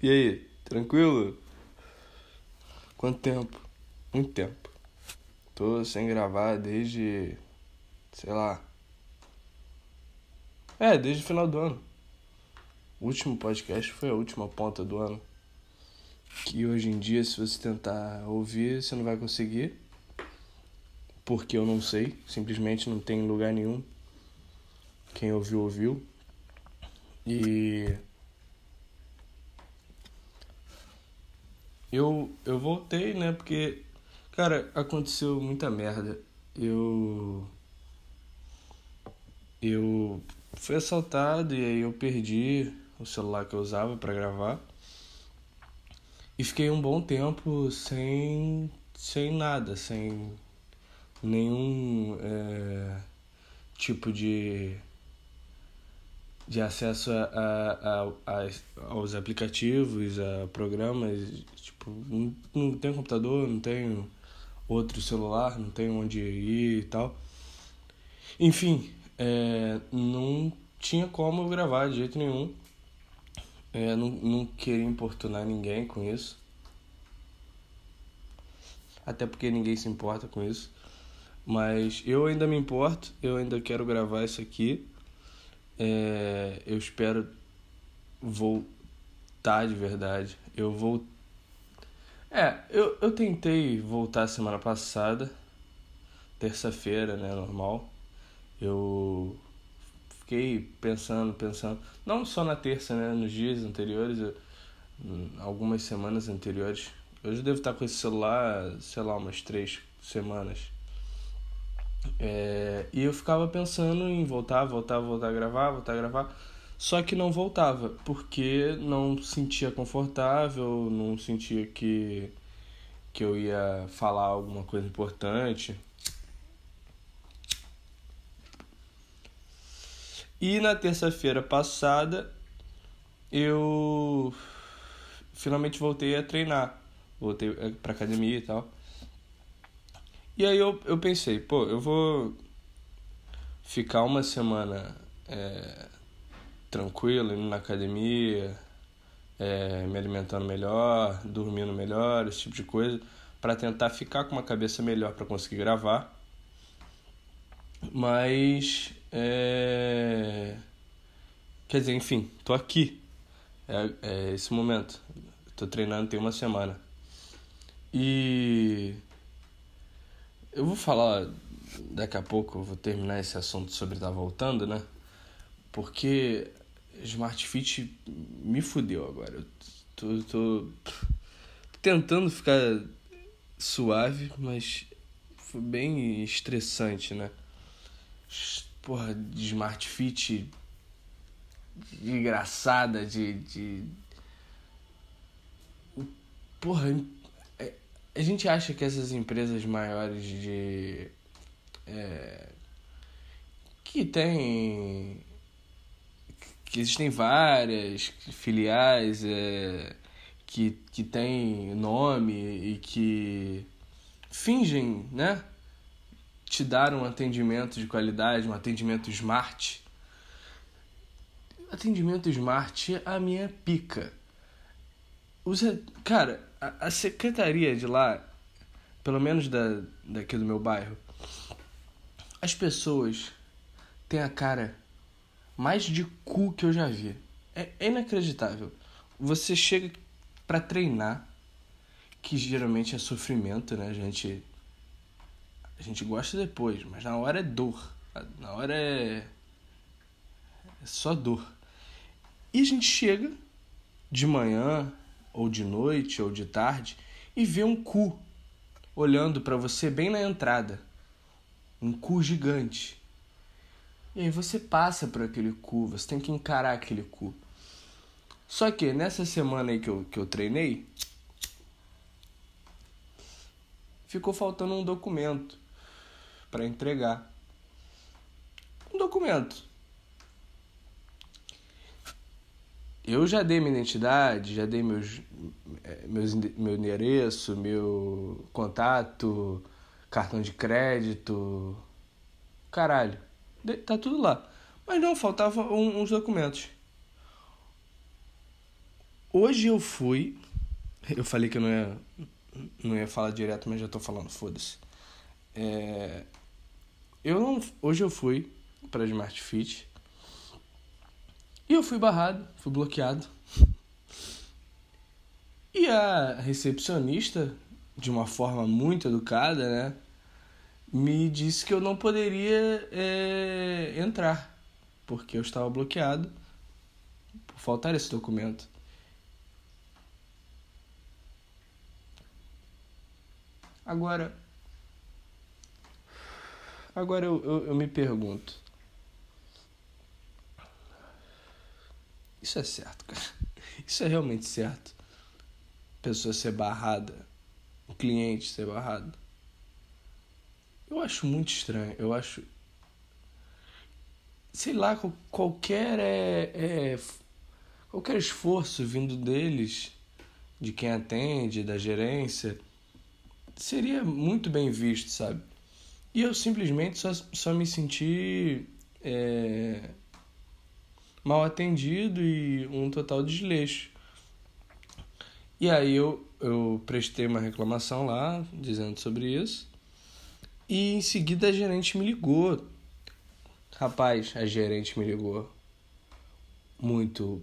E aí, tranquilo? Quanto tempo? Muito tempo. Tô sem gravar desde. sei lá. É, desde o final do ano. O último podcast foi a última ponta do ano. Que hoje em dia, se você tentar ouvir, você não vai conseguir. Porque eu não sei. Simplesmente não tem lugar nenhum. Quem ouviu, ouviu. E. Eu, eu voltei, né? Porque, cara, aconteceu muita merda. Eu. Eu fui assaltado e aí eu perdi o celular que eu usava para gravar. E fiquei um bom tempo sem, sem nada, sem nenhum é, tipo de, de acesso a, a, a, aos aplicativos, a programas. Tipo, não, não tenho computador, não tenho outro celular, não tenho onde ir e tal. Enfim, é, não tinha como eu gravar de jeito nenhum. É, não, não queria importunar ninguém com isso. Até porque ninguém se importa com isso. Mas eu ainda me importo, eu ainda quero gravar isso aqui. É, eu espero voltar de verdade. Eu vou. É, eu, eu tentei voltar semana passada, terça-feira, né, normal. Eu fiquei pensando, pensando, não só na terça, né, nos dias anteriores, eu, algumas semanas anteriores. Eu já devo estar com esse celular, sei lá, umas três semanas. É, e eu ficava pensando em voltar, voltar, voltar a gravar, voltar a gravar. Só que não voltava, porque não sentia confortável, não sentia que, que eu ia falar alguma coisa importante. E na terça-feira passada eu finalmente voltei a treinar. Voltei pra academia e tal. E aí eu, eu pensei, pô, eu vou ficar uma semana é, tranquilo, indo na academia, é, me alimentando melhor, dormindo melhor, esse tipo de coisa, para tentar ficar com uma cabeça melhor para conseguir gravar. Mas é... Quer dizer, enfim, tô aqui. É, é esse momento. Tô treinando tem uma semana. E eu vou falar daqui a pouco, eu vou terminar esse assunto sobre tá voltando, né? Porque Smart Fit me fudeu agora. Eu tô, tô, tentando ficar suave, mas foi bem estressante, né? porra, de Smart Fit engraçada, de, de. Porra, a gente acha que essas empresas maiores de. É, que tem. que existem várias filiais, é, que, que tem nome e que fingem, né? te dar um atendimento de qualidade, um atendimento smart. Atendimento smart é a minha pica. Usa, cara, a, secretaria de lá, pelo menos da, daqui do meu bairro, as pessoas têm a cara mais de cu que eu já vi. É, é inacreditável. Você chega para treinar, que geralmente é sofrimento, né? A gente a gente gosta depois, mas na hora é dor. Na hora é. É só dor. E a gente chega de manhã, ou de noite, ou de tarde, e vê um cu olhando para você bem na entrada. Um cu gigante. E aí você passa por aquele cu, você tem que encarar aquele cu. Só que nessa semana aí que eu, que eu treinei, ficou faltando um documento para entregar. Um documento. Eu já dei minha identidade, já dei meus, eh, meus, meu endereço, meu contato, cartão de crédito. Caralho. Tá tudo lá. Mas não, faltavam uns documentos. Hoje eu fui. Eu falei que eu não ia, não ia falar direto, mas já tô falando, foda-se. É, eu não, hoje eu fui para Smart Fit e eu fui barrado, fui bloqueado. E a recepcionista, de uma forma muito educada, né, me disse que eu não poderia é, entrar porque eu estava bloqueado por faltar esse documento. Agora, agora eu, eu, eu me pergunto, isso é certo, cara? Isso é realmente certo? Pessoa ser barrada, o cliente ser barrado. Eu acho muito estranho. Eu acho sei lá, qualquer é, é, qualquer esforço vindo deles, de quem atende, da gerência, seria muito bem visto, sabe? E eu simplesmente só, só me senti é, mal atendido e um total desleixo. E aí eu, eu prestei uma reclamação lá, dizendo sobre isso. E em seguida a gerente me ligou Rapaz, a gerente me ligou muito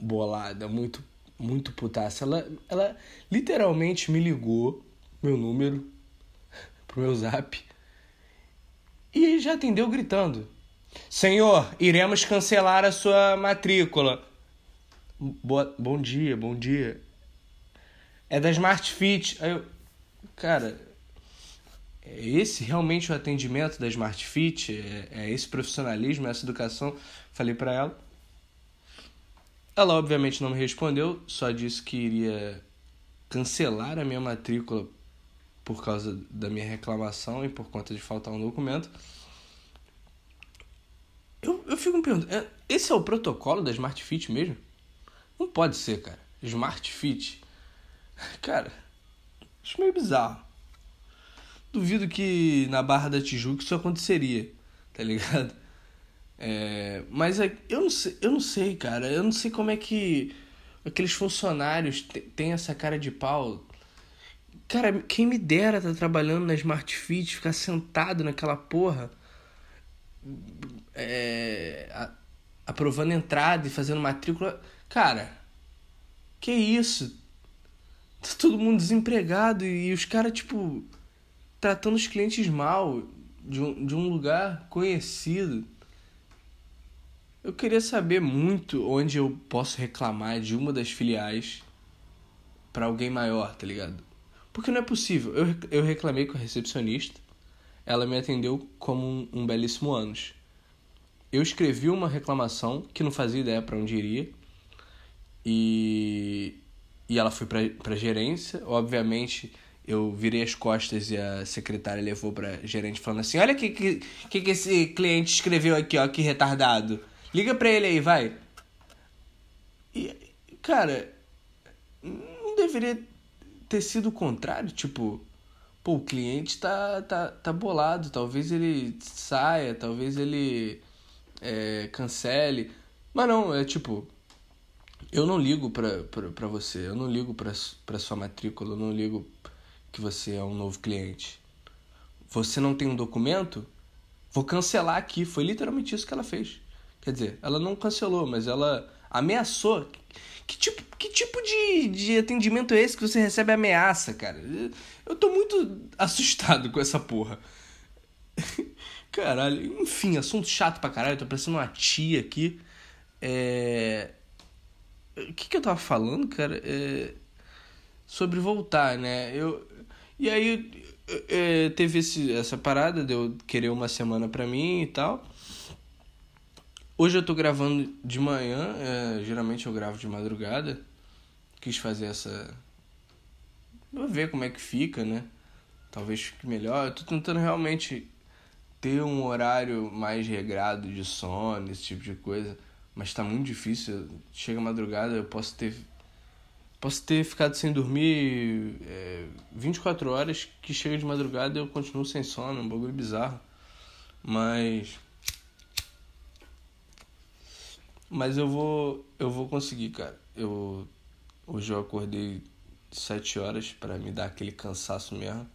bolada, muito muito putaça. Ela, ela literalmente me ligou, meu número, pro meu zap, e já atendeu gritando: Senhor, iremos cancelar a sua matrícula. Boa, bom dia, bom dia. É da Smart Fit. Aí eu, cara, é esse realmente o atendimento da Smart Fit, é, é esse profissionalismo, essa educação. Falei para ela. Ela obviamente não me respondeu, só disse que iria cancelar a minha matrícula por causa da minha reclamação e por conta de faltar um documento. Fico me perguntando, é, esse é o protocolo da Smart Fit mesmo? Não pode ser, cara. Smart Fit. Cara, acho meio bizarro duvido que na Barra da Tijuca isso aconteceria, tá ligado? É, mas é, eu não, sei, eu não sei, cara. Eu não sei como é que aqueles funcionários têm essa cara de pau. Cara, quem me dera tá trabalhando na Smart Fit, ficar sentado naquela porra, é, a, aprovando entrada e fazendo matrícula. Cara, que isso? Tá todo mundo desempregado e, e os caras, tipo tratando os clientes mal de um, de um lugar conhecido. Eu queria saber muito onde eu posso reclamar de uma das filiais para alguém maior, tá ligado? Porque não é possível. Eu, eu reclamei com a recepcionista, ela me atendeu como um, um belíssimo ânus. Eu escrevi uma reclamação que não fazia ideia para onde iria e, e ela foi para gerência. Obviamente eu virei as costas e a secretária levou pra gerente falando assim: Olha o que, que, que, que esse cliente escreveu aqui, ó, que retardado. Liga pra ele aí, vai. E, cara, não deveria ter sido o contrário, tipo, pô, o cliente tá, tá, tá bolado, talvez ele saia, talvez ele é, cancele. Mas não, é tipo, eu não ligo pra, pra, pra você, eu não ligo pra, pra sua matrícula, eu não ligo que você é um novo cliente. Você não tem um documento? Vou cancelar aqui. Foi literalmente isso que ela fez. Quer dizer, ela não cancelou, mas ela ameaçou. Que tipo, que tipo de, de atendimento é esse que você recebe ameaça, cara? Eu tô muito assustado com essa porra. Caralho, enfim, assunto chato pra caralho. Tô parecendo uma tia aqui. É. O que, que eu tava falando, cara? É... Sobre voltar, né? Eu, e aí é, teve esse, essa parada de eu querer uma semana pra mim e tal. Hoje eu tô gravando de manhã, é, geralmente eu gravo de madrugada. Quis fazer essa. Vou ver como é que fica, né? Talvez fique melhor. Eu tô tentando realmente ter um horário mais regrado de sono, esse tipo de coisa. Mas tá muito difícil. Chega madrugada, eu posso ter Posso ter ficado sem dormir é, 24 horas, que chega de madrugada eu continuo sem sono, um bagulho bizarro. Mas. Mas eu vou. Eu vou conseguir, cara. Eu Hoje eu acordei sete horas para me dar aquele cansaço mesmo.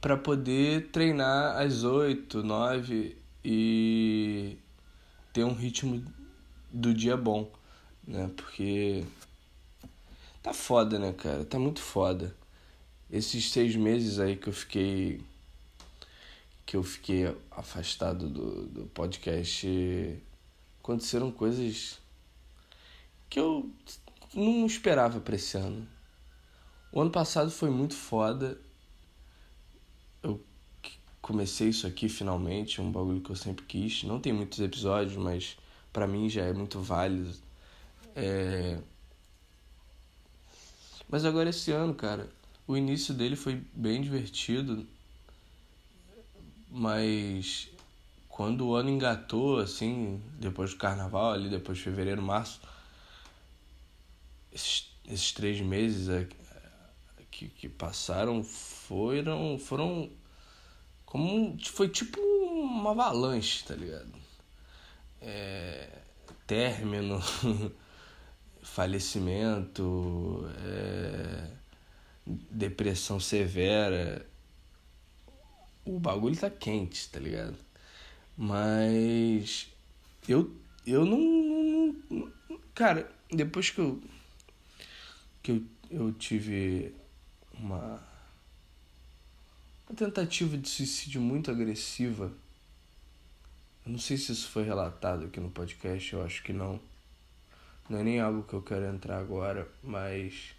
Para poder treinar às oito, nove e ter um ritmo do dia bom, né? Porque tá foda, né, cara? Tá muito foda. Esses seis meses aí que eu fiquei que eu fiquei afastado do, do podcast aconteceram coisas que eu não esperava pra esse ano. O ano passado foi muito foda. Comecei isso aqui finalmente, um bagulho que eu sempre quis. Não tem muitos episódios, mas para mim já é muito válido. É... Mas agora esse ano, cara, o início dele foi bem divertido, mas quando o ano engatou, assim, depois do carnaval, ali depois de fevereiro, março, esses, esses três meses que, que passaram foram, foram como foi tipo uma avalanche, tá ligado? É, término, falecimento, é, depressão severa. O bagulho tá quente, tá ligado? Mas eu eu não, não, cara, depois que eu que eu, eu tive uma uma tentativa de suicídio muito agressiva. Eu não sei se isso foi relatado aqui no podcast, eu acho que não. Não é nem algo que eu quero entrar agora, mas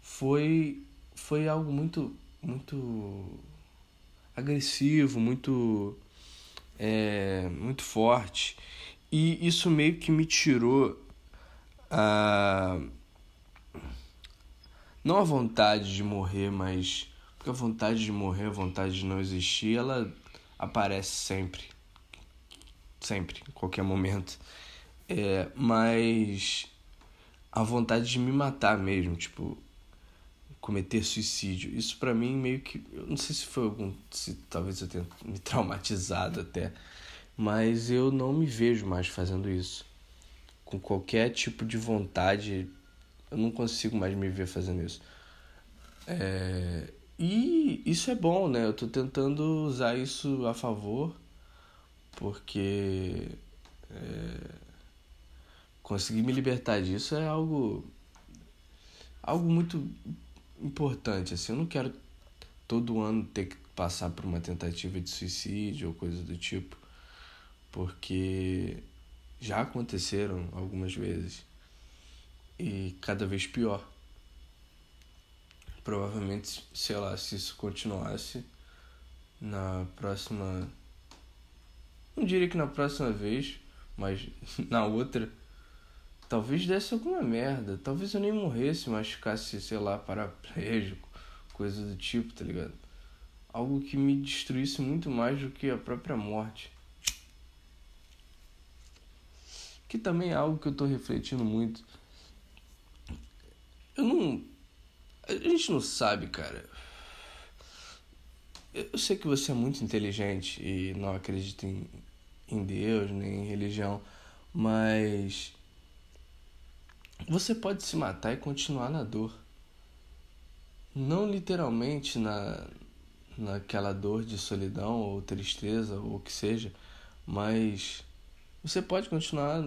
foi foi algo muito muito agressivo, muito é, muito forte e isso meio que me tirou a não a vontade de morrer, mas porque a vontade de morrer, a vontade de não existir, ela aparece sempre, sempre, em qualquer momento. É, mas a vontade de me matar mesmo, tipo, cometer suicídio. Isso para mim meio que, eu não sei se foi algum, se talvez eu tenha me traumatizado até, mas eu não me vejo mais fazendo isso. Com qualquer tipo de vontade, eu não consigo mais me ver fazendo isso. É, e isso é bom, né? Eu tô tentando usar isso a favor, porque é, conseguir me libertar disso é algo algo muito importante, assim, eu não quero todo ano ter que passar por uma tentativa de suicídio ou coisa do tipo, porque já aconteceram algumas vezes e cada vez pior. Provavelmente, sei lá, se isso continuasse na próxima. Não diria que na próxima vez, mas na outra Talvez desse alguma merda. Talvez eu nem morresse, mas ficasse, sei lá, paraplégico, coisa do tipo, tá ligado? Algo que me destruísse muito mais do que a própria morte. Que também é algo que eu tô refletindo muito. Eu não. A gente não sabe, cara. Eu sei que você é muito inteligente e não acredita em, em Deus nem em religião, mas você pode se matar e continuar na dor. Não literalmente na naquela dor de solidão ou tristeza ou o que seja, mas você pode continuar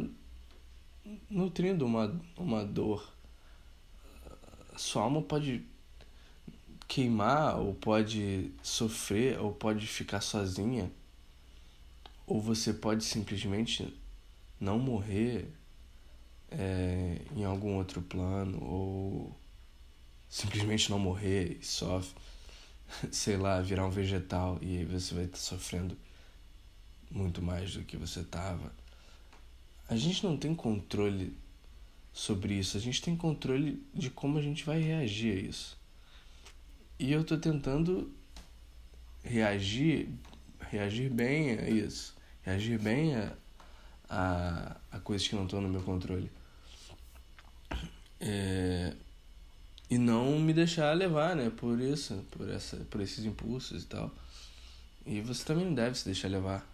nutrindo uma, uma dor. Sua alma pode queimar, ou pode sofrer, ou pode ficar sozinha, ou você pode simplesmente não morrer é, em algum outro plano ou simplesmente não morrer e só, sei lá, virar um vegetal e aí você vai estar sofrendo muito mais do que você estava. A gente não tem controle sobre isso, a gente tem controle de como a gente vai reagir a isso. E eu estou tentando reagir, reagir bem a isso, reagir bem a, a, a coisas que não estão no meu controle. É, e não me deixar levar, né, por isso, por essa, por esses impulsos e tal. E você também não deve se deixar levar.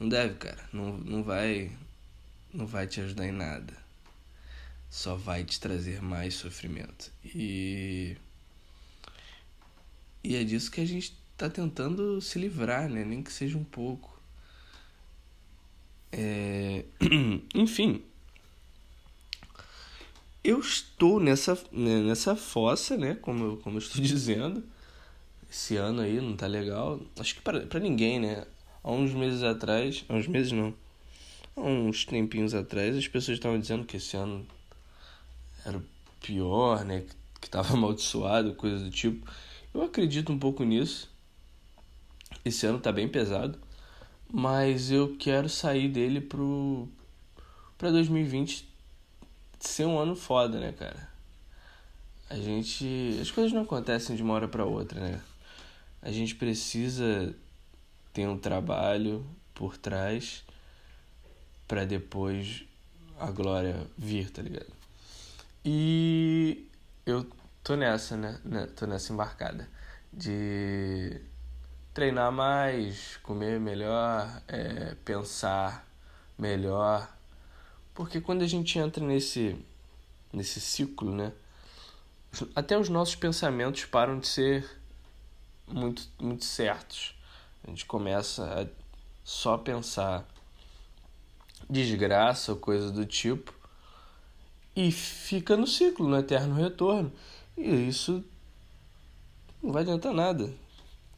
Não deve, cara. Não, não vai não vai te ajudar em nada. Só vai te trazer mais sofrimento. E e é disso que a gente tá tentando se livrar, né? Nem que seja um pouco. É... Enfim, eu estou nessa, né, nessa fossa, né? Como eu, como eu estou dizendo. Esse ano aí não tá legal. Acho que para ninguém, né? Há uns meses atrás. Há uns meses não. Há uns tempinhos atrás, as pessoas estavam dizendo que esse ano era pior, né? Que tava amaldiçoado, coisa do tipo. Eu acredito um pouco nisso. Esse ano tá bem pesado. Mas eu quero sair dele pro. pra 2020 ser um ano foda, né, cara? A gente. As coisas não acontecem de uma hora para outra, né? A gente precisa ter um trabalho por trás para depois a glória vir, tá ligado? E eu tô nessa, né? né? Tô nessa embarcada de treinar mais, comer melhor, é, pensar melhor, porque quando a gente entra nesse, nesse ciclo, né? Até os nossos pensamentos param de ser muito, muito certos. A gente começa a só pensar desgraça ou coisa do tipo e fica no ciclo, no eterno retorno. E isso não vai adiantar nada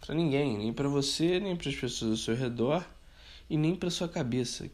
para ninguém, nem para você, nem para as pessoas ao seu redor e nem para sua cabeça.